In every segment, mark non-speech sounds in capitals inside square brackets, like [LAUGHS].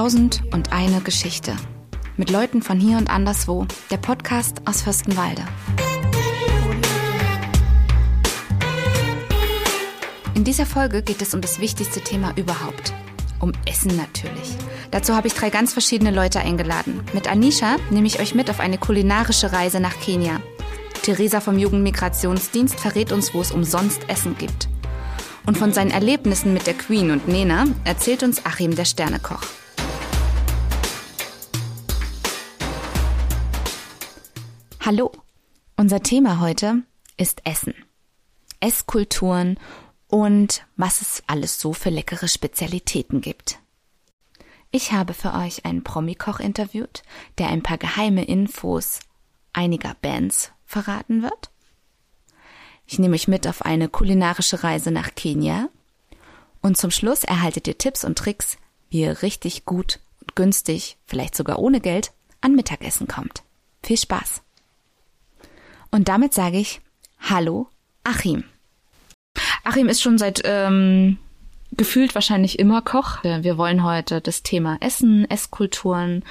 Tausend und eine Geschichte. Mit Leuten von hier und anderswo. Der Podcast aus Fürstenwalde. In dieser Folge geht es um das wichtigste Thema überhaupt. Um Essen natürlich. Dazu habe ich drei ganz verschiedene Leute eingeladen. Mit Anisha nehme ich euch mit auf eine kulinarische Reise nach Kenia. Theresa vom Jugendmigrationsdienst verrät uns, wo es umsonst Essen gibt. Und von seinen Erlebnissen mit der Queen und Nena erzählt uns Achim der Sternekoch. Hallo, unser Thema heute ist Essen. Esskulturen und was es alles so für leckere Spezialitäten gibt. Ich habe für euch einen Promikoch interviewt, der ein paar geheime Infos einiger Bands verraten wird. Ich nehme euch mit auf eine kulinarische Reise nach Kenia. Und zum Schluss erhaltet ihr Tipps und Tricks, wie ihr richtig gut und günstig, vielleicht sogar ohne Geld, an Mittagessen kommt. Viel Spaß! Und damit sage ich Hallo, Achim. Achim ist schon seit ähm, gefühlt wahrscheinlich immer Koch. Wir wollen heute das Thema Essen, Esskulturen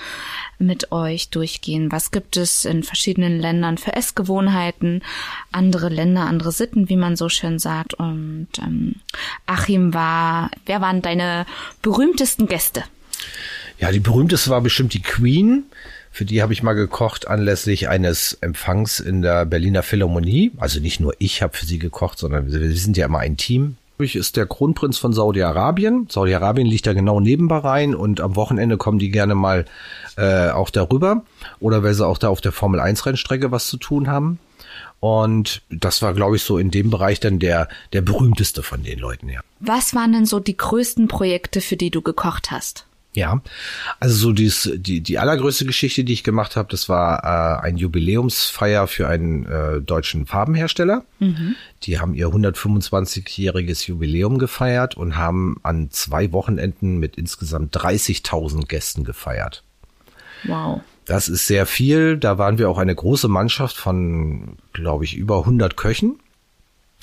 mit euch durchgehen. Was gibt es in verschiedenen Ländern für Essgewohnheiten? Andere Länder, andere Sitten, wie man so schön sagt. Und ähm, Achim war, wer waren deine berühmtesten Gäste? Ja, die berühmteste war bestimmt die Queen. Für die habe ich mal gekocht anlässlich eines Empfangs in der Berliner Philharmonie. Also nicht nur ich habe für sie gekocht, sondern wir sind ja immer ein Team ist der Kronprinz von Saudi-Arabien. Saudi-Arabien liegt da genau neben Bahrain und am Wochenende kommen die gerne mal äh, auch darüber oder weil sie auch da auf der Formel 1 Rennstrecke was zu tun haben. Und das war, glaube ich, so in dem Bereich dann der, der berühmteste von den Leuten, ja. Was waren denn so die größten Projekte, für die du gekocht hast? Ja, also so dies, die, die allergrößte Geschichte, die ich gemacht habe, das war äh, ein Jubiläumsfeier für einen äh, deutschen Farbenhersteller. Mhm. Die haben ihr 125-jähriges Jubiläum gefeiert und haben an zwei Wochenenden mit insgesamt 30.000 Gästen gefeiert. Wow. Das ist sehr viel. Da waren wir auch eine große Mannschaft von, glaube ich, über 100 Köchen.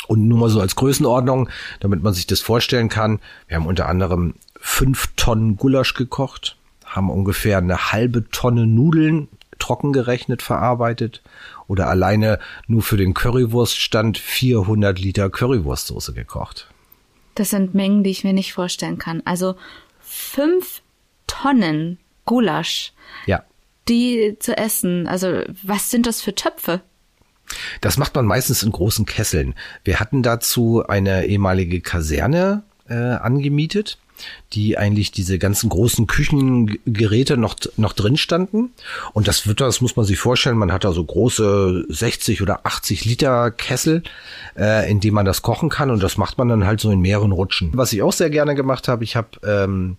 Und nur mal so als Größenordnung, damit man sich das vorstellen kann. Wir haben unter anderem fünf Tonnen Gulasch gekocht, haben ungefähr eine halbe Tonne Nudeln trocken gerechnet verarbeitet oder alleine nur für den Currywurststand 400 Liter Currywurstsoße gekocht. Das sind Mengen, die ich mir nicht vorstellen kann. Also fünf Tonnen Gulasch. Ja. Die zu essen. Also was sind das für Töpfe? Das macht man meistens in großen Kesseln. Wir hatten dazu eine ehemalige Kaserne äh, angemietet die eigentlich diese ganzen großen Küchengeräte noch, noch drin standen. Und das wird, das muss man sich vorstellen, man hat da so große 60 oder 80 Liter Kessel, äh, in dem man das kochen kann. Und das macht man dann halt so in mehreren Rutschen. Was ich auch sehr gerne gemacht habe, ich habe ähm,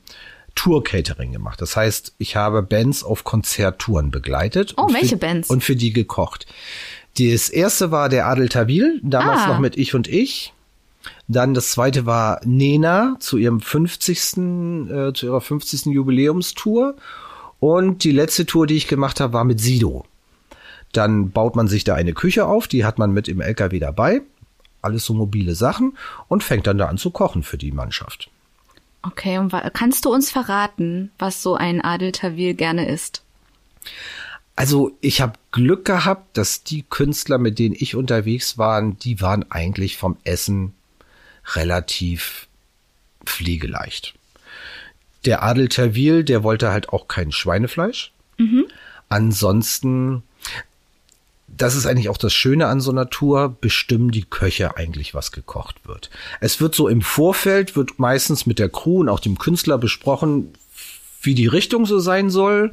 Tour-Catering gemacht. Das heißt, ich habe Bands auf Konzerttouren begleitet. Oh, welche für, Bands? Und für die gekocht. Das erste war der Adel Tawil, damals ah. noch mit Ich und Ich. Dann das zweite war Nena zu ihrem 50. Äh, zu ihrer 50. Jubiläumstour. Und die letzte Tour, die ich gemacht habe, war mit Sido. Dann baut man sich da eine Küche auf, die hat man mit im LKW dabei. Alles so mobile Sachen und fängt dann da an zu kochen für die Mannschaft. Okay, und kannst du uns verraten, was so ein Adel Tawil gerne isst? Also ich habe Glück gehabt, dass die Künstler, mit denen ich unterwegs war, die waren eigentlich vom Essen relativ pflegeleicht. Der Adel Terwil, der wollte halt auch kein Schweinefleisch. Mhm. Ansonsten, das ist eigentlich auch das Schöne an so einer Tour, bestimmen die Köche eigentlich, was gekocht wird. Es wird so im Vorfeld, wird meistens mit der Crew und auch dem Künstler besprochen, wie die Richtung so sein soll.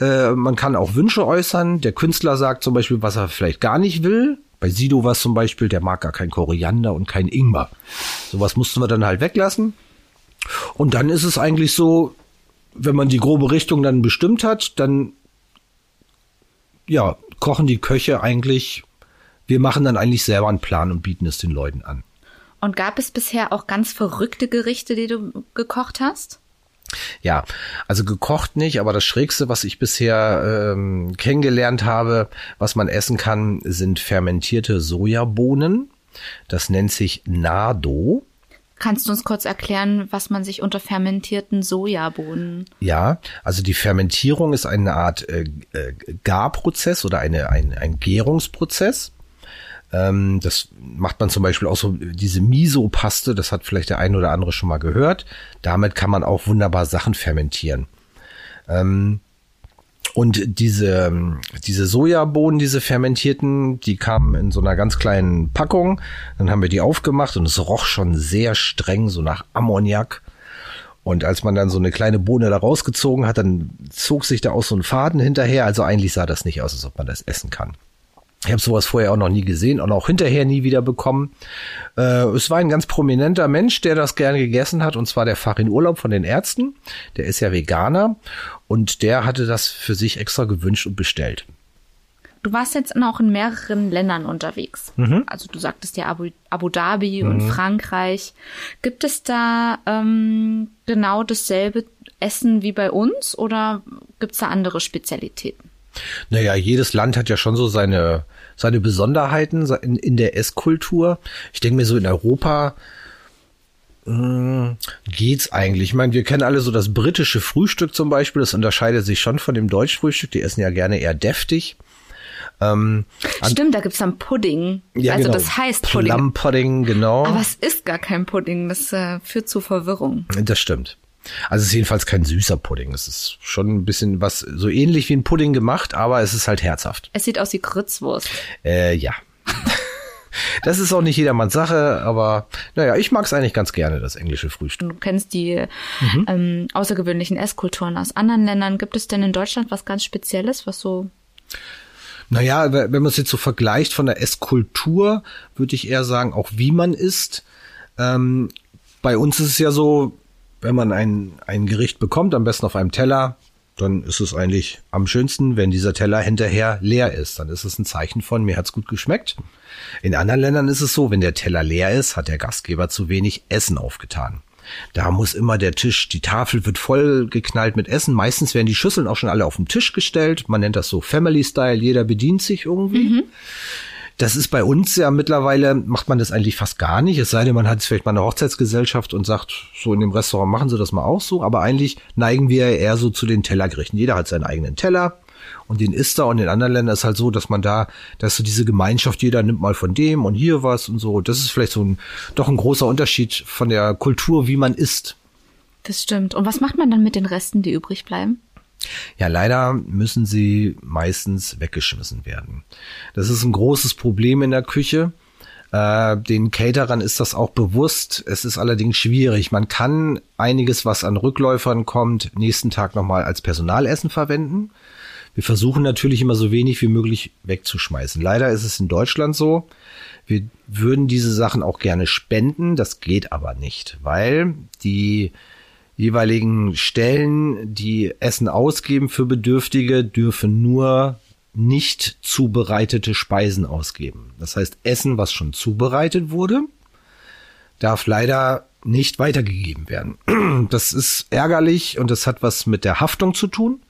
Äh, man kann auch Wünsche äußern. Der Künstler sagt zum Beispiel, was er vielleicht gar nicht will. Bei Sido war es zum Beispiel, der mag gar kein Koriander und kein Ingwer. Sowas mussten wir dann halt weglassen. Und dann ist es eigentlich so, wenn man die grobe Richtung dann bestimmt hat, dann ja, kochen die Köche eigentlich, wir machen dann eigentlich selber einen Plan und bieten es den Leuten an. Und gab es bisher auch ganz verrückte Gerichte, die du gekocht hast? Ja, also gekocht nicht, aber das Schrägste, was ich bisher ähm, kennengelernt habe, was man essen kann, sind fermentierte Sojabohnen. Das nennt sich Nado. Kannst du uns kurz erklären, was man sich unter fermentierten Sojabohnen? Ja, also die Fermentierung ist eine Art äh, äh, Garprozess oder eine, ein, ein Gärungsprozess. Ähm, das macht man zum Beispiel auch so diese Miso-Paste, das hat vielleicht der ein oder andere schon mal gehört. Damit kann man auch wunderbar Sachen fermentieren. Ähm, und diese, diese Sojabohnen, diese fermentierten, die kamen in so einer ganz kleinen Packung. Dann haben wir die aufgemacht und es roch schon sehr streng, so nach Ammoniak. Und als man dann so eine kleine Bohne da rausgezogen hat, dann zog sich da auch so ein Faden hinterher. Also eigentlich sah das nicht aus, als ob man das essen kann. Ich habe sowas vorher auch noch nie gesehen und auch hinterher nie wieder bekommen. Äh, es war ein ganz prominenter Mensch, der das gerne gegessen hat, und zwar der Farin Urlaub von den Ärzten. Der ist ja Veganer und der hatte das für sich extra gewünscht und bestellt. Du warst jetzt auch in mehreren Ländern unterwegs. Mhm. Also du sagtest ja Abu, Abu Dhabi mhm. und Frankreich. Gibt es da ähm, genau dasselbe Essen wie bei uns oder gibt es da andere Spezialitäten? Naja, jedes Land hat ja schon so seine, seine Besonderheiten in, in der Esskultur. Ich denke mir so in Europa mh, hm, geht's eigentlich. Ich meine, wir kennen alle so das britische Frühstück zum Beispiel. Das unterscheidet sich schon von dem deutschen Frühstück. Die essen ja gerne eher deftig. Ähm, Stimmt, da gibt's dann Pudding. Ja, also genau. das heißt Pudding. Plum Pudding, genau. Aber es ist gar kein Pudding. Das äh, führt zu Verwirrung. Das stimmt. Also es ist jedenfalls kein süßer Pudding. Es ist schon ein bisschen was so ähnlich wie ein Pudding gemacht, aber es ist halt herzhaft. Es sieht aus wie Grützwurst. Äh, ja. [LAUGHS] Das ist auch nicht jedermanns Sache, aber naja, ich mag es eigentlich ganz gerne, das englische Frühstück. Du kennst die mhm. ähm, außergewöhnlichen Esskulturen aus anderen Ländern. Gibt es denn in Deutschland was ganz Spezielles, was so naja, wenn man es jetzt so vergleicht von der Esskultur, würde ich eher sagen, auch wie man isst. Ähm, bei uns ist es ja so, wenn man ein, ein Gericht bekommt, am besten auf einem Teller, dann ist es eigentlich am schönsten, wenn dieser Teller hinterher leer ist. Dann ist es ein Zeichen von, mir hat's gut geschmeckt. In anderen Ländern ist es so, wenn der Teller leer ist, hat der Gastgeber zu wenig Essen aufgetan. Da muss immer der Tisch, die Tafel wird voll geknallt mit Essen. Meistens werden die Schüsseln auch schon alle auf den Tisch gestellt. Man nennt das so Family Style. Jeder bedient sich irgendwie. Mhm. Das ist bei uns ja mittlerweile, macht man das eigentlich fast gar nicht. Es sei denn, man hat vielleicht mal eine Hochzeitsgesellschaft und sagt, so in dem Restaurant machen sie das mal auch so. Aber eigentlich neigen wir eher so zu den Tellergerichten. Jeder hat seinen eigenen Teller und den isst er und in anderen Ländern ist halt so, dass man da, dass so diese Gemeinschaft, jeder nimmt mal von dem und hier was und so. Das ist vielleicht so ein, doch ein großer Unterschied von der Kultur, wie man isst. Das stimmt. Und was macht man dann mit den Resten, die übrig bleiben? Ja, leider müssen sie meistens weggeschmissen werden. Das ist ein großes Problem in der Küche. Äh, den Caterern ist das auch bewusst. Es ist allerdings schwierig. Man kann einiges, was an Rückläufern kommt, nächsten Tag nochmal als Personalessen verwenden. Wir versuchen natürlich immer so wenig wie möglich wegzuschmeißen. Leider ist es in Deutschland so. Wir würden diese Sachen auch gerne spenden. Das geht aber nicht, weil die jeweiligen Stellen, die Essen ausgeben für Bedürftige, dürfen nur nicht zubereitete Speisen ausgeben. Das heißt, Essen, was schon zubereitet wurde, darf leider nicht weitergegeben werden. [CLEARS THROAT] Das ist ärgerlich und das hat was mit der Haftung zu tun,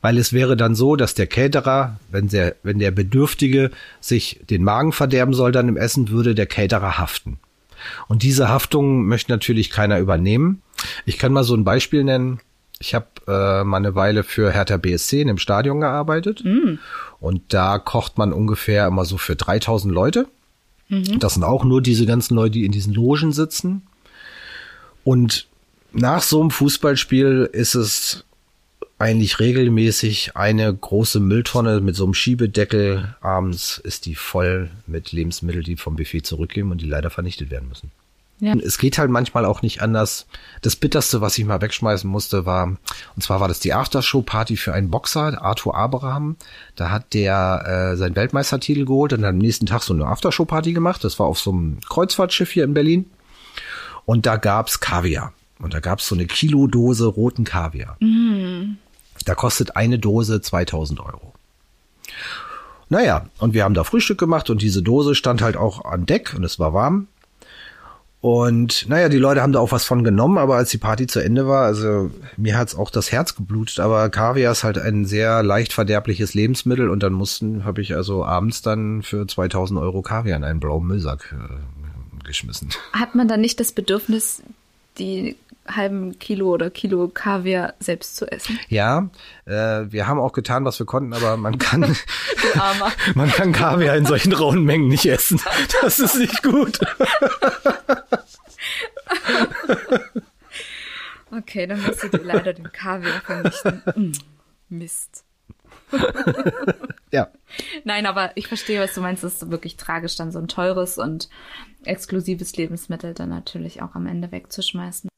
weil es wäre dann so, dass der Caterer, wenn der, wenn der Bedürftige sich den Magen verderben soll dann im Essen, würde der Caterer haften. Und diese Haftung möchte natürlich keiner übernehmen. Ich kann mal so ein Beispiel nennen. Ich habe äh, mal eine Weile für Hertha BSC in dem Stadion gearbeitet mm. und da kocht man ungefähr immer so für 3000 Leute. Mhm. Das sind auch nur diese ganzen Leute, die in diesen Logen sitzen. Und nach so einem Fußballspiel ist es eigentlich regelmäßig eine große Mülltonne mit so einem Schiebedeckel. Abends ist die voll mit Lebensmitteln, die vom Buffet zurückgehen und die leider vernichtet werden müssen. Ja. Es geht halt manchmal auch nicht anders. Das bitterste, was ich mal wegschmeißen musste, war, und zwar war das die Aftershow-Party für einen Boxer, Arthur Abraham. Da hat der äh, seinen Weltmeistertitel geholt und dann am nächsten Tag so eine Aftershow-Party gemacht. Das war auf so einem Kreuzfahrtschiff hier in Berlin. Und da gab's Kaviar. Und da gab's so eine Kilodose roten Kaviar. Mm. Da kostet eine Dose 2000 Euro. Naja, und wir haben da Frühstück gemacht und diese Dose stand halt auch an Deck und es war warm. Und naja, die Leute haben da auch was von genommen, aber als die Party zu Ende war, also mir hat's auch das Herz geblutet, aber Kaviar ist halt ein sehr leicht verderbliches Lebensmittel und dann mussten, habe ich also abends dann für 2000 Euro Kaviar in einen blauen Müllsack äh, geschmissen. Hat man dann nicht das Bedürfnis, die halben Kilo oder Kilo Kaviar selbst zu essen? Ja, äh, wir haben auch getan, was wir konnten, aber man kann, [LAUGHS] [LAUGHS] man kann Kaviar in solchen rauen Mengen nicht essen. Das ist nicht gut. [LAUGHS] okay, dann musst du dir leider den Kaviar vernichten. Mm, Mist. Ja. Nein, aber ich verstehe, was du meinst. Es ist wirklich tragisch, dann so ein teures und exklusives Lebensmittel dann natürlich auch am Ende wegzuschmeißen.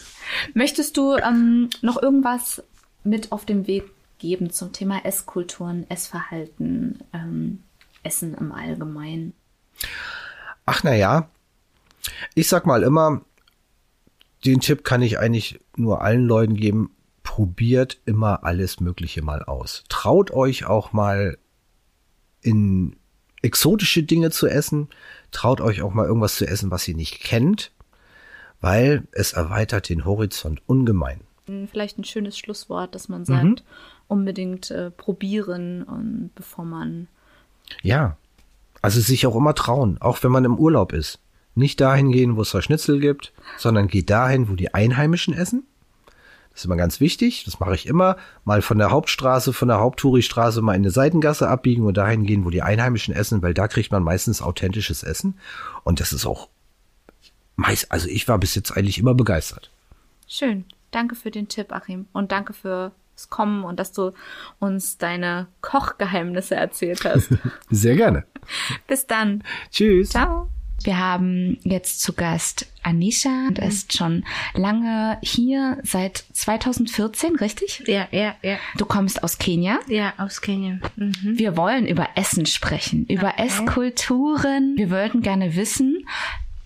Möchtest du ähm, noch irgendwas mit auf dem Weg geben zum Thema Esskulturen, Essverhalten, ähm, Essen im Allgemeinen? Ach na ja, ich sag mal immer, den Tipp kann ich eigentlich nur allen Leuten geben. Probiert immer alles Mögliche mal aus. Traut euch auch mal in exotische Dinge zu essen. Traut euch auch mal irgendwas zu essen, was ihr nicht kennt, weil es erweitert den Horizont ungemein. Vielleicht ein schönes Schlusswort, dass man sagt, mhm. unbedingt äh, probieren und bevor man. Ja, also sich auch immer trauen, auch wenn man im Urlaub ist. Nicht dahin gehen, wo es Schnitzel gibt, sondern geht dahin, wo die Einheimischen essen. Das ist immer ganz wichtig. Das mache ich immer. Mal von der Hauptstraße, von der Haupttouristraße mal in eine Seitengasse abbiegen und dahin gehen, wo die Einheimischen essen, weil da kriegt man meistens authentisches Essen. Und das ist auch meist, also ich war bis jetzt eigentlich immer begeistert. Schön. Danke für den Tipp, Achim. Und danke fürs Kommen und dass du uns deine Kochgeheimnisse erzählt hast. [LAUGHS] Sehr gerne. Bis dann. Tschüss. Ciao. Wir haben jetzt zu Gast Anisha und mhm. ist schon lange hier seit 2014, richtig? Ja, ja, ja. Du kommst aus Kenia? Ja, aus Kenia. Mhm. Wir wollen über Essen sprechen, über okay. Esskulturen. Wir wollten gerne wissen,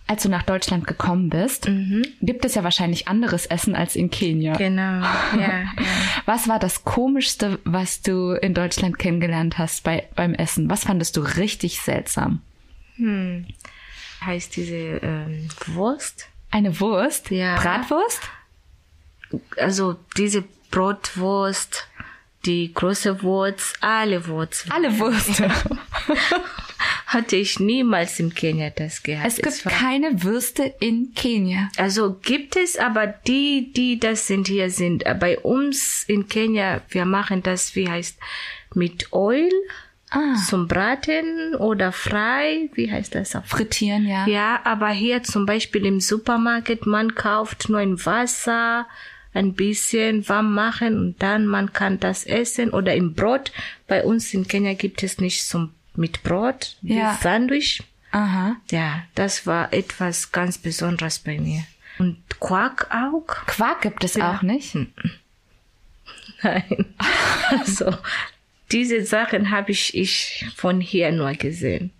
als du nach Deutschland gekommen bist, mhm. gibt es ja wahrscheinlich anderes Essen als in Kenia. Genau, ja, ja. [LAUGHS] Was war das Komischste, was du in Deutschland kennengelernt hast bei, beim Essen? Was fandest du richtig seltsam? Hm heißt diese ähm, Wurst. Eine Wurst? Ja. Bratwurst? Also diese Brotwurst, die große Wurst, alle Wurst. Alle Wurst. [LAUGHS] Hatte ich niemals in Kenia das gehabt. Es gibt es keine Würste in Kenia. Also gibt es, aber die, die das sind hier sind, äh, bei uns in Kenia, wir machen das, wie heißt, mit Öl ah. zum Braten oder frei, wie heißt das auch? Frittieren, ja. Ja, aber hier zum Beispiel im Supermarkt, man kauft nur ein Wasser, ein bisschen warm machen und dann man kann das essen oder im Brot. Bei uns in Kenia gibt es nicht zum mit Brot, ja. Sandwich. Aha. Ja, das war etwas ganz Besonderes bei mir. Und Quark auch. Quark gibt es ja. auch nicht? Nein. [LAUGHS] Also, diese Sachen habe ich, ich von hier nur gesehen.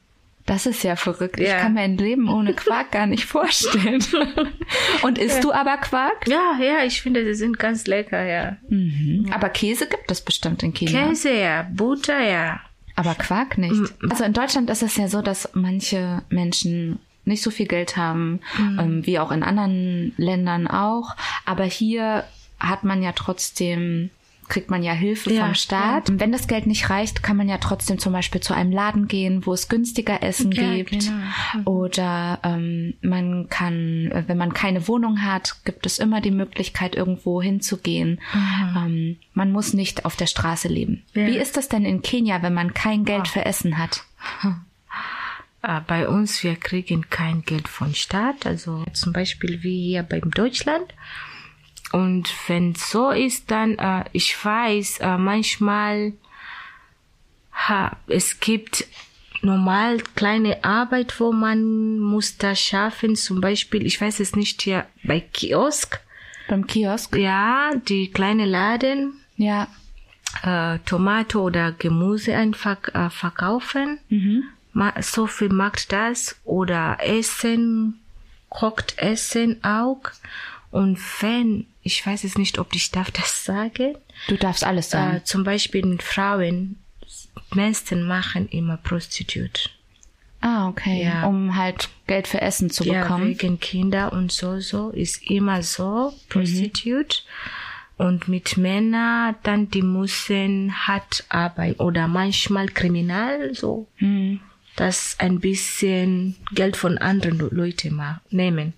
Das ist ja verrückt. Ja. Ich kann mir ein Leben ohne Quark gar nicht vorstellen. [LAUGHS] Und isst ja. du aber Quark? Ja, ja, ich finde, sie sind ganz lecker, ja. Mhm. Aber Käse gibt es bestimmt in Kenia. Käse, ja. Butter, ja. Aber Quark nicht. Mhm. Also in Deutschland ist es ja so, dass manche Menschen nicht so viel Geld haben, mhm. ähm, wie auch in anderen Ländern auch. Aber hier hat man ja trotzdem kriegt man ja Hilfe ja, vom Staat. Ja. Wenn das Geld nicht reicht, kann man ja trotzdem zum Beispiel zu einem Laden gehen, wo es günstiger Essen ja, gibt. Genau. Mhm. Oder ähm, man kann, wenn man keine Wohnung hat, gibt es immer die Möglichkeit, irgendwo hinzugehen. Mhm. Ähm, man muss nicht auf der Straße leben. Wie ist das denn in Kenia, wenn man kein Geld oh. für Essen hat? [LAUGHS] Ah, bei uns, wir kriegen kein Geld vom Staat. Also zum Beispiel wie hier beim Deutschland und wenn so ist, dann, äh, ich weiß, äh, manchmal, ha, es gibt normal kleine Arbeit, wo man muss da schaffen. Zum Beispiel, ich weiß es nicht hier bei Kiosk. Beim Kiosk? Ja, die kleine Laden. Ja. Äh, Tomate oder Gemüse einfach äh, verkaufen. Mhm. So viel macht das. Oder Essen, kocht Essen auch. Und wenn ich weiß es nicht, ob ich darf das sagen. Du darfst alles sagen. Äh, zum Beispiel Frauen, meisten machen immer Prostitut. Ah, okay. Ja. Um halt Geld für Essen zu bekommen. Ja, wegen Kinder und so, so ist immer so, Prostitut. Mhm. Und mit Männern, dann die müssen hart arbeiten oder manchmal kriminal, so. Mhm. das ein bisschen Geld von anderen Leuten nehmen.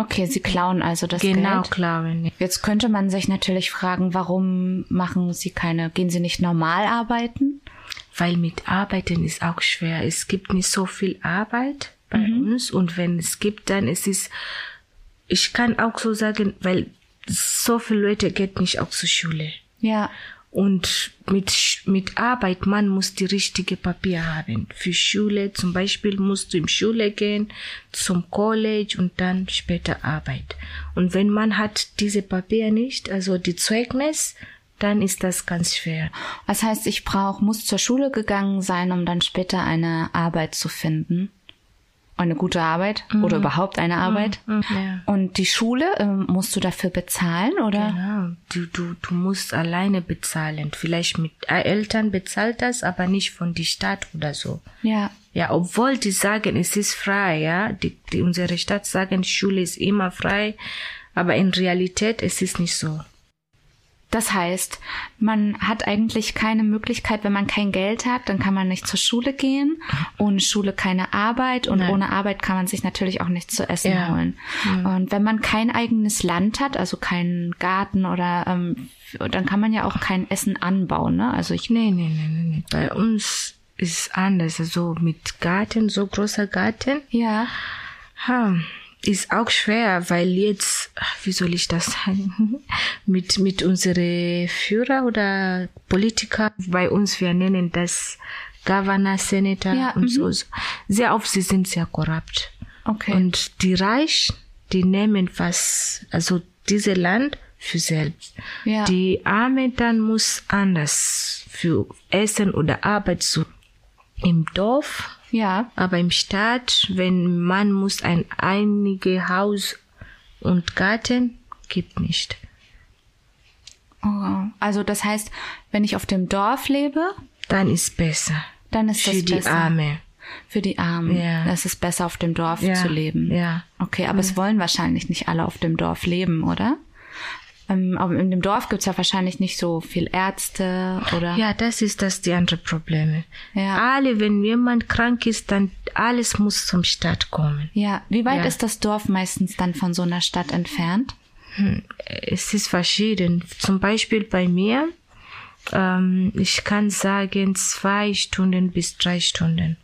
Okay, sie klauen also das genau, Geld. klauen. Jetzt könnte man sich natürlich fragen, warum machen sie keine, gehen sie nicht normal arbeiten? Weil mit Arbeiten ist auch schwer. Es gibt nicht so viel Arbeit bei mhm. uns und wenn es gibt, dann ist es, ich kann auch so sagen, weil so viele Leute gehen nicht auch zur Schule. Ja. Und mit, mit Arbeit, man muss die richtige Papier haben. Für Schule, zum Beispiel musst du in Schule gehen, zum College und dann später Arbeit. Und wenn man hat diese Papier nicht, also die Zeugnis, dann ist das ganz schwer. Das heißt, ich brauche, muss zur Schule gegangen sein, um dann später eine Arbeit zu finden eine gute Arbeit mhm. oder überhaupt eine Arbeit. Mhm. Ja. Und die Schule, ähm, musst du dafür bezahlen oder? Genau, du, du, du musst alleine bezahlen. Vielleicht mit äh, Eltern bezahlt das, aber nicht von der Stadt oder so. Ja. Ja, obwohl die sagen, es ist frei, ja. Die, die, unsere Stadt sagen, Schule ist immer frei, aber in Realität es ist nicht so. Das heißt, man hat eigentlich keine Möglichkeit, wenn man kein Geld hat, dann kann man nicht zur Schule gehen. Ohne Schule keine Arbeit und Nein. ohne Arbeit kann man sich natürlich auch nichts zu essen ja. holen. Mhm. Und wenn man kein eigenes Land hat, also keinen Garten oder ähm, dann kann man ja auch kein Essen anbauen, ne? Also ich. Nee, nee, nee, nee. nee. Bei uns ist es anders. Also mit Garten, so großer Garten. Ja. Hm ist auch schwer, weil jetzt, wie soll ich das sagen, [LAUGHS] mit, mit unsere Führer oder Politiker, bei uns, wir nennen das Governor, Senator ja, und so, so. Sehr oft, sie sind sehr korrupt. Okay. Und die Reich, die nehmen was, also diese Land für selbst. Ja. Die Arme dann muss anders für Essen oder Arbeit suchen. Im Dorf ja. Aber im Stadt, wenn man muss ein einige Haus und Garten, gibt nicht. Oh, also das heißt, wenn ich auf dem Dorf lebe, dann ist besser. Dann ist Für das die besser. Arme. Für die Armen. Ja. Es ist besser auf dem Dorf Ja, zu leben. ja. Okay, aber es wollen wahrscheinlich nicht alle auf dem Dorf leben, oder? Ähm, aber in dem Dorf gibt's ja wahrscheinlich nicht so viel Ärzte oder. Ja, das ist das die andere Probleme. Ja. Alle, wenn jemand krank ist, dann alles muss zum Stadt kommen. Ja. Wie weit Ja. ist das Dorf meistens dann von so einer Stadt entfernt? Es ist verschieden. Zum Beispiel bei mir, ähm, ich kann sagen zwei Stunden bis drei Stunden.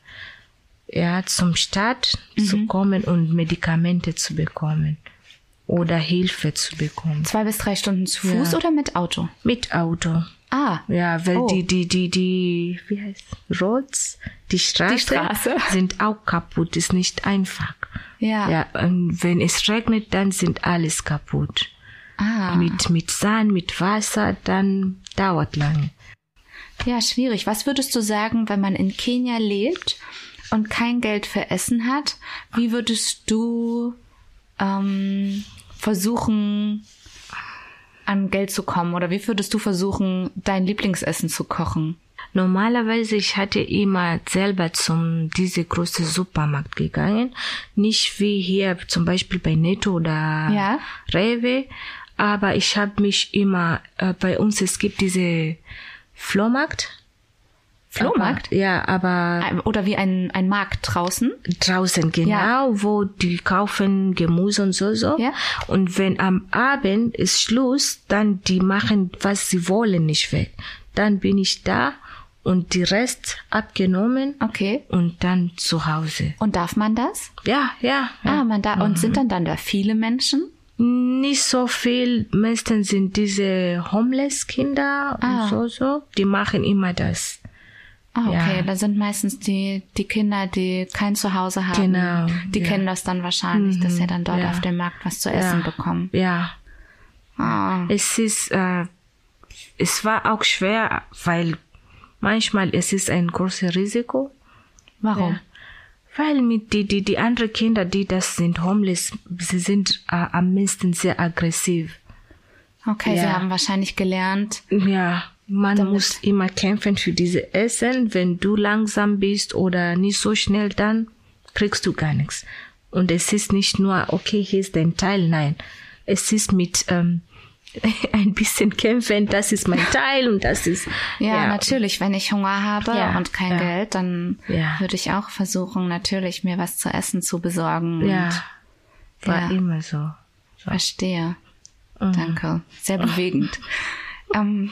Ja, zum Stadt zu kommen und Medikamente zu bekommen oder Hilfe zu bekommen. Zwei bis drei Stunden zu Fuß Ja. oder mit Auto? Mit Auto. Ah. Ja, weil Oh. die, die, die, die, wie heißt, Roads, die Straße, Straße. [LAUGHS] sind auch kaputt, ist nicht einfach. Ja. Ja, und wenn es regnet, dann sind alles kaputt. Ah. Mit, mit Sand, mit Wasser, dann dauert lange. Ja, schwierig. Was würdest du sagen, wenn man in Kenia lebt und kein Geld für Essen hat? Wie würdest du ähm, versuchen, an Geld zu kommen? Oder wie würdest du versuchen, dein Lieblingsessen zu kochen? Normalerweise, ich hatte immer selber zum diese große Supermarkt gegangen. Nicht wie hier zum Beispiel bei Netto oder Ja. Rewe. Aber ich habe mich immer, äh, bei uns, es gibt diese Flohmarkt. Flohmarkt? Aber, ja, aber Oder wie ein, ein Markt draußen? draußen genau, Ja. wo die kaufen Gemüse und so so. Ja. Und wenn am Abend ist Schluss, dann die machen, was sie wollen, nicht weg. Dann bin ich da und die Rest abgenommen Okay. und dann zu Hause. Und darf man das? Ja, ja. ja. Ah, man da. Und sind dann dann da viele Menschen? Nicht so viel. Meistens sind diese Homeless-Kinder Ah. und so so. Die machen immer das. Ah, okay. Ja. Da sind meistens die, die Kinder, die kein Zuhause haben. Genau, Die ja. kennen das dann wahrscheinlich, dass sie dann dort ja. auf dem Markt was zu essen bekommen. Ja. Ah. Es ist, äh, es war auch schwer, weil manchmal es ist ein großes Risiko. Warum? Weil mit die, die, die anderen Kinder, die das sind homeless, sie sind äh, am meisten sehr aggressiv. Okay, sie haben wahrscheinlich gelernt. Ja, man Damit- muss immer kämpfen für diese Essen. Wenn du langsam bist oder nicht so schnell, dann kriegst du gar nichts. Und es ist nicht nur, okay, hier ist dein Teil, nein. Es ist mit, ähm, [LAUGHS] ein bisschen kämpfen, das ist mein Teil und das ist. Ja, natürlich, wenn ich Hunger habe Ja, und kein ja. Geld, dann Ja. würde ich auch versuchen, natürlich mir was zu essen zu besorgen. Ja, Und, war ja. immer so. Verstehe. Mhm. Danke. Sehr bewegend. [LAUGHS] ähm,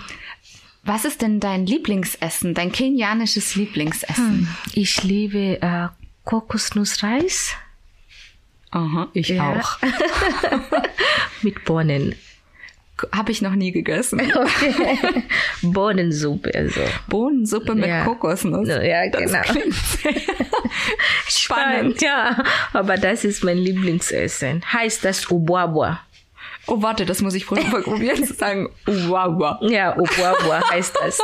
was ist denn dein Lieblingsessen, dein kenianisches Lieblingsessen? Ich liebe äh, Kokosnussreis Aha, ich Ja. auch. [LAUGHS] mit Bohnen. Habe ich noch nie gegessen. [LAUGHS] Bohnensuppe, also. Bohnensuppe mit Ja. Kokosnuss. Ja, Das genau. [LAUGHS] spannend. Ja, aber das ist mein Lieblingsessen. Heißt das Ubwabwa. Oh, warte, das muss ich prob- probieren zu sagen. Wow, Ja, Ubwabwa heißt das. [LAUGHS]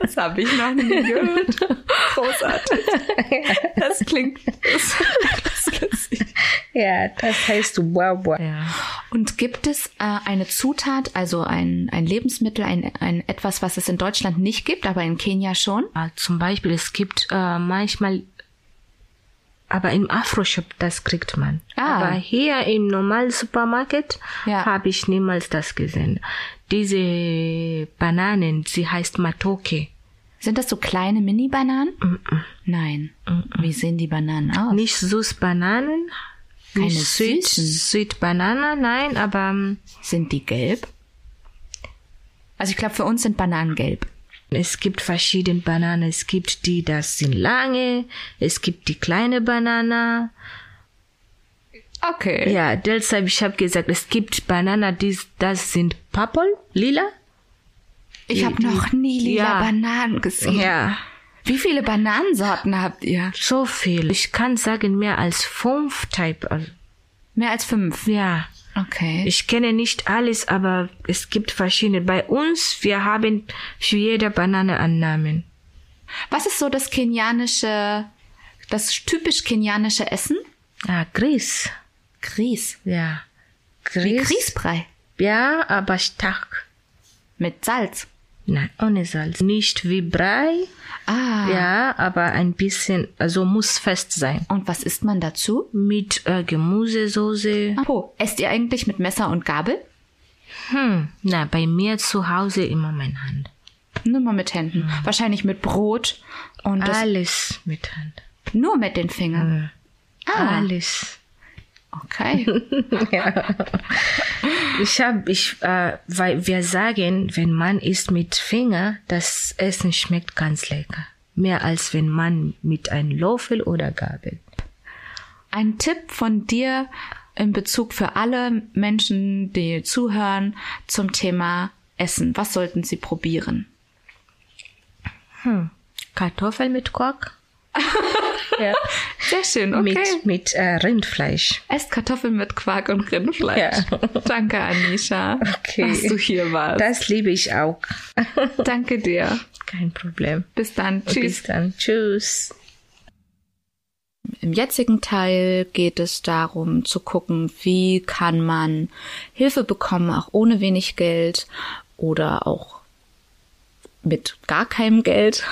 das habe ich noch nie gehört. Großartig. Das klingt das, das ja, das heißt Ubwabwa. Ja. Und gibt es äh, eine Zutat, also ein, ein Lebensmittel, ein, ein etwas, was es in Deutschland nicht gibt, aber in Kenia schon? Äh, Zum Beispiel, es gibt äh, manchmal, aber im Afro-Shop, das kriegt man. Ah. Aber hier im normalen Supermarkt Ja. habe ich niemals das gesehen. Diese Bananen, sie heißt Matoke. Sind das so kleine Mini-Bananen? Nein. Wie sehen die Bananen aus? Nicht Süßbananen, Keine nicht süßen. Südbanane, nein, aber ähm, Sind die gelb? Also ich glaube, für uns sind Bananen gelb. Es gibt verschiedene Bananen. Es gibt die, das sind lange, es gibt die kleine Banane. Okay. Ja, deshalb, ich habe gesagt, es gibt Bananen, die, das sind Purple, lila. Ich habe noch nie lila Ja. Bananen gesehen. Ja, Wie viele Bananensorten habt ihr? so viel. Ich kann sagen, mehr als fünf Type. Mehr als fünf. Ja, Okay. ich kenne nicht alles, aber es gibt verschiedene. Bei uns, wir haben für jede Banane einen Namen. Was ist so das kenianische, das typisch kenianische Essen? Ah, Grieß. Grieß. Ja. Wie Grieß. Grießbrei. Ja, aber stark. Mit Salz. Nein, ohne Salz. Nicht wie Brei, Ah. ja, aber ein bisschen, also muss fest sein. Und was isst man dazu? Mit äh, Gemüsesoße. Oh, esst ihr eigentlich mit Messer und Gabel? Hm, na, bei mir zu Hause immer meine Hand. Nur mal mit Händen. Wahrscheinlich mit Brot und Alles mit Hand. nur mit den Fingern. Ah, Alles. okay. [LAUGHS] [LAUGHS] Ich habe, ich, äh, weil wir sagen, wenn man isst mit Finger, das Essen schmeckt ganz lecker. Mehr als wenn man mit einem Löffel oder Gabel. Ein Tipp von dir in Bezug für alle Menschen, die zuhören, zum Thema Essen. Was sollten sie probieren? Kartoffel mit Quark. [LAUGHS] ja. Sehr schön, okay. Mit, mit äh, Rindfleisch. Esst Kartoffeln mit Quark und Rindfleisch. Ja. [LAUGHS] Danke, Anisha, Okay. dass du hier warst. Das liebe ich auch. [LAUGHS] Danke dir. Kein Problem. Bis dann. Bis Tschüss. dann. Tschüss. Im jetzigen Teil geht es darum zu gucken, wie kann man Hilfe bekommen, auch ohne wenig Geld oder auch mit gar keinem Geld.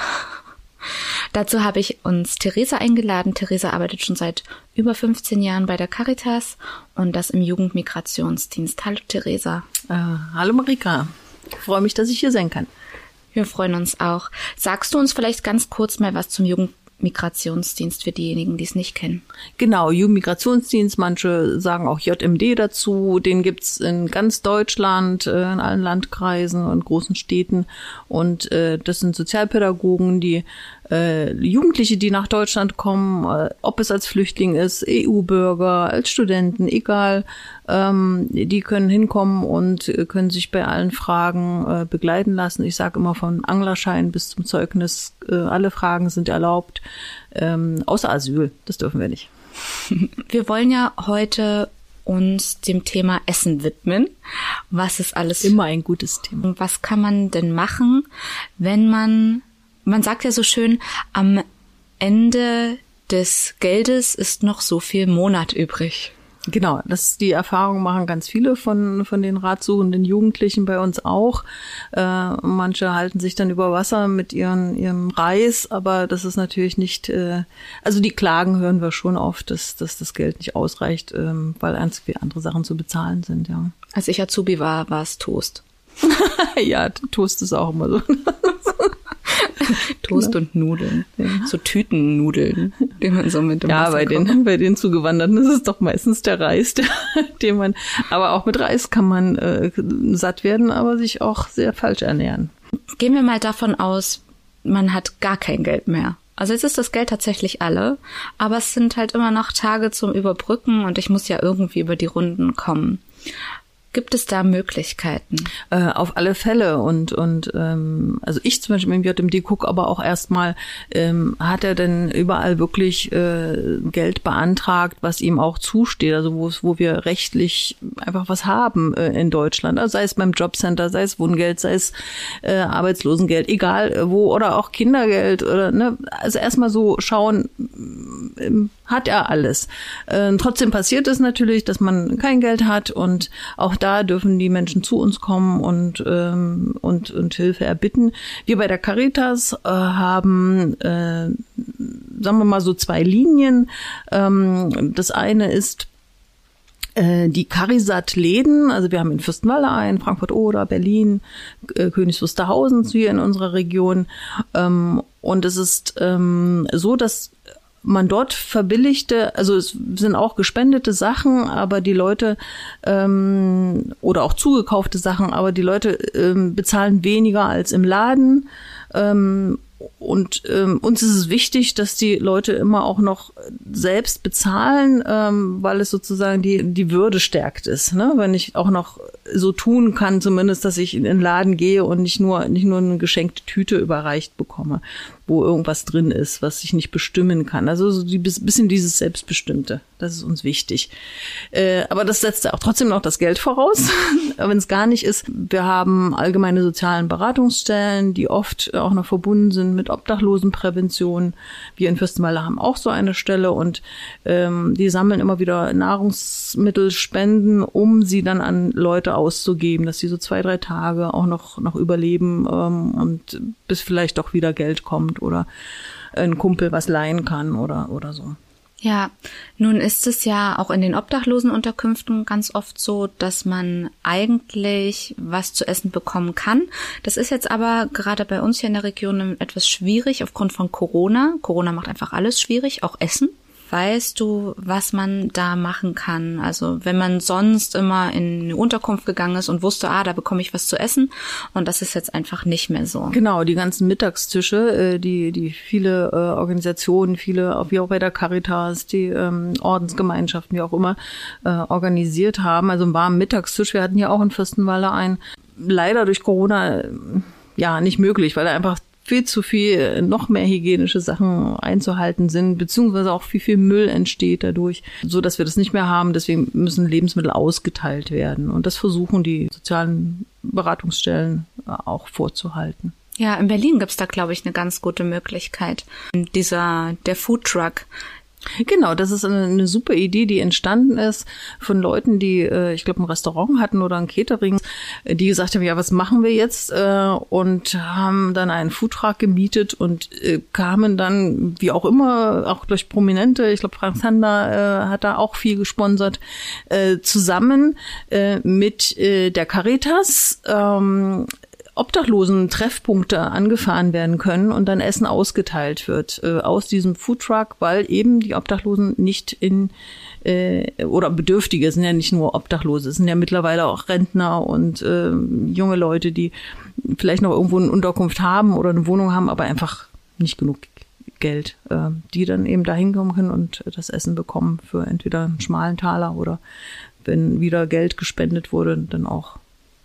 Dazu habe ich uns Theresa eingeladen. Theresa arbeitet schon seit über 15 Jahren bei der Caritas und das im Jugendmigrationsdienst. Hallo Theresa. Äh, hallo Marika, ich freue mich, dass ich hier sein kann. Wir freuen uns auch. Sagst du uns vielleicht ganz kurz mal was zum Jugendmigrationsdienst für diejenigen, die es nicht kennen? Genau, Jugendmigrationsdienst, manche sagen auch JMD dazu, den gibt's in ganz Deutschland, äh, in allen Landkreisen und großen Städten. Und äh, das sind Sozialpädagogen, die äh, Jugendliche, die nach Deutschland kommen, äh, ob es als Flüchtling ist, EU-Bürger, als Studenten, egal, ähm, die können hinkommen und können sich bei allen Fragen äh, begleiten lassen. Ich sage immer von Anglerschein bis zum Zeugnis, äh, alle Fragen sind erlaubt, ähm, außer Asyl, das dürfen wir nicht. [LAUGHS] Wir wollen ja heute uns dem Thema Essen widmen. Was ist alles Immer ein gutes Thema. Was kann man denn machen, wenn man, man sagt ja so schön, am Ende des Geldes ist noch so viel Monat übrig. Genau, das die Erfahrung machen ganz viele von von den ratsuchenden Jugendlichen bei uns auch. Äh, manche halten sich dann über Wasser mit ihren ihrem Reis, aber das ist natürlich nicht. Äh, also die Klagen hören wir schon oft, dass dass das Geld nicht ausreicht, ähm, weil ganz viele andere Sachen zu bezahlen sind. Ja. Als ich Azubi war, war es Toast. [LAUGHS] ja, Toast ist auch immer so. [LAUGHS] [LAUGHS] Toast genau. und Nudeln. Ja. So Tütennudeln, die man so mit dem Ja, bei den, bei den Zugewanderten ist es doch meistens der Reis, [LAUGHS] der, den man, aber auch mit Reis kann man äh, satt werden, aber sich auch sehr falsch ernähren. Gehen wir mal davon aus, man hat gar kein Geld mehr. Also jetzt ist das Geld tatsächlich alle, aber es sind halt immer noch Tage zum Überbrücken und ich muss ja irgendwie über die Runden kommen. Gibt es da Möglichkeiten? Äh, auf alle Fälle. Und, und ähm, also ich zum Beispiel im JMD gucke aber auch erstmal, ähm, hat er denn überall wirklich äh, Geld beantragt, was ihm auch zusteht, also wo, wo wir rechtlich einfach was haben äh, in Deutschland. Also sei es beim Jobcenter, sei es Wohngeld, sei es äh, Arbeitslosengeld, egal wo, oder auch Kindergeld oder ne, also erstmal so schauen, äh, hat er alles. Äh, trotzdem passiert es natürlich, dass man kein Geld hat und auch da dürfen die Menschen zu uns kommen und, ähm, und, und Hilfe erbitten. Wir bei der Caritas äh, haben, äh, sagen wir mal so zwei Linien. Ähm, das eine ist äh, die Carisat-Läden, also wir haben in Fürstenwalde ein, Frankfurt-Oder, Berlin, äh, Königs Wusterhausen hier in unserer Region. Ähm, und es ist ähm, so, dass man dort verbilligte, also es sind auch gespendete Sachen, aber die Leute ähm, oder auch zugekaufte Sachen, aber die Leute ähm, bezahlen weniger als im Laden. Ähm, und ähm, uns ist es wichtig, dass die Leute immer auch noch selbst bezahlen, ähm, weil es sozusagen die, die Würde stärkt ist. Ne? Wenn ich auch noch so tun kann, zumindest, dass ich in den Laden gehe und nicht nur, nicht nur eine geschenkte Tüte überreicht bekomme wo irgendwas drin ist, was ich nicht bestimmen kann. Also so die, bisschen dieses Selbstbestimmte, das ist uns wichtig. Äh, aber das setzt auch trotzdem noch das Geld voraus, [LAUGHS] wenn es gar nicht ist. Wir haben allgemeine sozialen Beratungsstellen, die oft auch noch verbunden sind mit Obdachlosenprävention. Wir in Fürstenwalde haben auch so eine Stelle und ähm, die sammeln immer wieder Nahrungsmittelspenden, um sie dann an Leute auszugeben, dass sie so zwei, drei Tage auch noch, noch überleben ähm, und bis vielleicht doch wieder Geld kommt oder ein Kumpel was leihen kann oder, oder so. Ja, nun ist es ja auch in den Obdachlosenunterkünften ganz oft so, dass man eigentlich was zu essen bekommen kann. Das ist jetzt aber gerade bei uns hier in der Region etwas schwierig aufgrund von Corona. Corona macht einfach alles schwierig, auch Essen. Weißt du, was man da machen kann? Also wenn man sonst immer in eine Unterkunft gegangen ist und wusste, ah, da bekomme ich was zu essen und das ist jetzt einfach nicht mehr so. Genau, die ganzen Mittagstische, äh, die, die viele äh, Organisationen, viele, wie auch bei der Caritas, die ähm, Ordensgemeinschaften, wie auch immer, äh, organisiert haben. Also einen warmen Mittagstisch. Wir hatten ja auch in Fürstenwalde einen. Leider durch Corona ja nicht möglich, weil er einfach viel zu viel noch mehr hygienische Sachen einzuhalten sind, beziehungsweise auch viel, viel Müll entsteht dadurch, so dass wir das nicht mehr haben. Deswegen müssen Lebensmittel ausgeteilt werden. Und das versuchen die sozialen Beratungsstellen auch vorzuhalten. Ja, in Berlin gibt's da, glaube ich, eine ganz gute Möglichkeit. Dieser, der Food Truck, Genau, das ist eine, eine, super Idee, die entstanden ist von Leuten, die, äh, ich glaube, ein Restaurant hatten oder ein Catering, die gesagt haben, ja, was machen wir jetzt? Äh, und haben dann einen Foodtruck gemietet und äh, kamen dann, wie auch immer, auch durch Prominente, ich glaube, Frank Zander äh, hat da auch viel gesponsert, äh, zusammen äh, mit äh, der Caritas ähm, obdachlosen Treffpunkte angefahren werden können und dann Essen ausgeteilt wird äh, aus diesem Foodtruck, weil eben die Obdachlosen nicht in äh, oder Bedürftige sind ja nicht nur Obdachlose, es sind ja mittlerweile auch Rentner und äh, junge Leute, die vielleicht noch irgendwo eine Unterkunft haben oder eine Wohnung haben, aber einfach nicht genug Geld, äh, die dann eben da hinkommen können und das Essen bekommen für entweder einen schmalen Taler oder wenn wieder Geld gespendet wurde, dann auch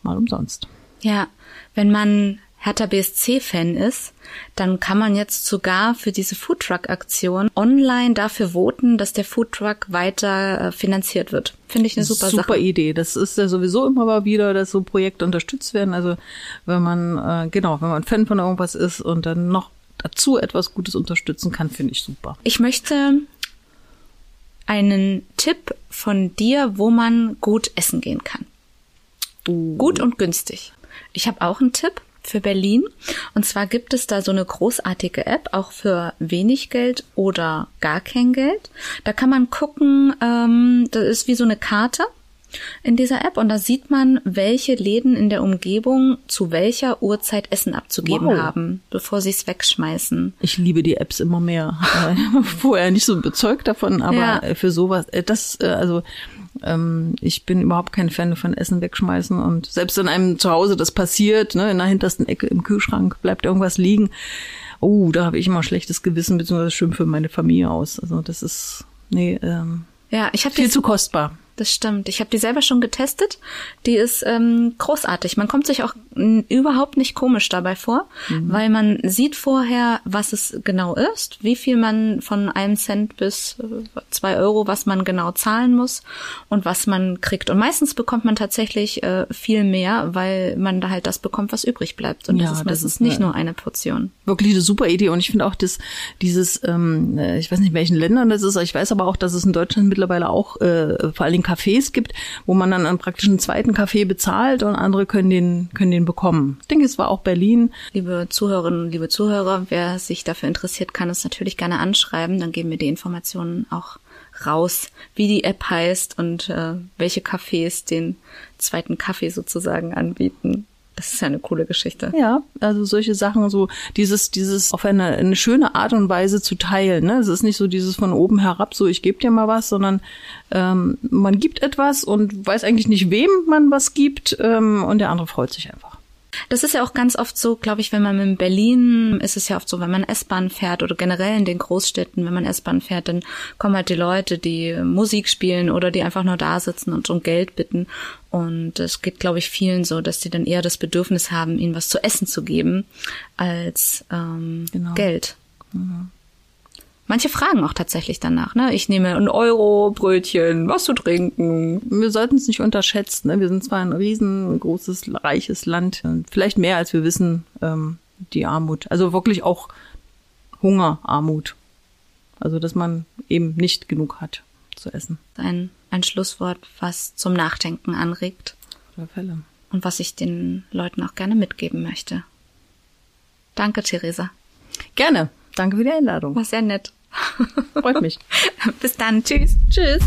mal umsonst. Ja, wenn man Hertha BSC-Fan ist, dann kann man jetzt sogar für diese Foodtruck-Aktion online dafür voten, dass der Foodtruck weiter äh, finanziert wird. Finde ich eine super, super Sache. Super Idee. Das ist ja sowieso immer mal wieder, dass so Projekte unterstützt werden. Also wenn man, äh, genau, wenn man Fan von irgendwas ist und dann noch dazu etwas Gutes unterstützen kann, finde ich super. Ich möchte einen Tipp von dir, wo man gut essen gehen kann. Gut und günstig. Ich habe auch einen Tipp für Berlin. Und zwar gibt es da so eine großartige App, auch für wenig Geld oder gar kein Geld. Da kann man gucken, ähm, das ist wie so eine Karte in dieser App und da sieht man, welche Läden in der Umgebung zu welcher Uhrzeit Essen abzugeben Wow. haben, bevor sie es wegschmeißen. Ich liebe die Apps immer mehr. [LAUGHS] Äh, Vorher nicht so bezeugt davon, aber Ja. für sowas, äh, das, äh, also ähm, ich bin überhaupt kein Fan von Essen wegschmeißen und selbst wenn einem zu Hause das passiert, ne, in der hintersten Ecke im Kühlschrank bleibt irgendwas liegen, oh, da habe ich immer schlechtes Gewissen beziehungsweise schimpfe meine Familie aus. Also das ist, nee, ähm, Ja, ich habe viel zu kostbar. Das stimmt. Ich habe die selber schon getestet. Die ist ähm, großartig. Man kommt sich auch überhaupt nicht komisch dabei vor, weil man sieht vorher, was es genau ist, wie viel man von einem Cent bis äh, zwei Euro, was man genau zahlen muss und was man kriegt. Und meistens bekommt man tatsächlich äh, viel mehr, weil man da halt das bekommt, was übrig bleibt. Und Ja, das ist das ist nicht eine- nur eine Portion. wirklich eine super Idee und ich finde auch das dieses ähm, äh, ich weiß nicht in welchen Ländern das ist, ich weiß aber auch, dass es in Deutschland mittlerweile auch äh, vor allen Dingen Cafés gibt, wo man dann einen praktisch einen zweiten Kaffee bezahlt und andere können den können den bekommen. Ich denke, es war auch Berlin. Liebe Zuhörerinnen, liebe Zuhörer, wer sich dafür interessiert, kann uns natürlich gerne anschreiben. Dann geben wir die Informationen auch raus, wie die App heißt und äh, welche Cafés den zweiten Kaffee sozusagen anbieten. Das ist ja eine coole Geschichte. Ja, also solche Sachen, so dieses, dieses auf eine, eine schöne Art und Weise zu teilen. Ne? Es ist nicht so dieses von oben herab, so ich gebe dir mal was, sondern ähm, man gibt etwas und weiß eigentlich nicht, wem man was gibt ähm, und der andere freut sich einfach. Das ist ja auch ganz oft so, glaube ich, wenn man in Berlin ist es ja oft so, wenn man S-Bahn fährt oder generell in den Großstädten, wenn man S-Bahn fährt, dann kommen halt die Leute, die Musik spielen oder die einfach nur da sitzen und um Geld bitten. Und es geht, glaube ich, vielen so, dass die dann eher das Bedürfnis haben, ihnen was zu essen zu geben, als ähm, Genau. Geld. Manche fragen auch tatsächlich danach, ne? Ich nehme ein Euro, Brötchen, was zu trinken. wir sollten es nicht unterschätzen. Ne? Wir sind zwar ein riesengroßes, reiches Land, vielleicht mehr als wir wissen, ähm, die Armut. Also wirklich auch Hunger, Armut. Also dass man eben nicht genug hat zu essen. Ein, ein Schlusswort, was zum Nachdenken anregt. Auf Fälle. und was ich den Leuten auch gerne mitgeben möchte. Danke, Theresa. Gerne. Danke für die Einladung. War sehr nett. Freut mich. [LAUGHS] Bis dann. Tschüss. Tschüss.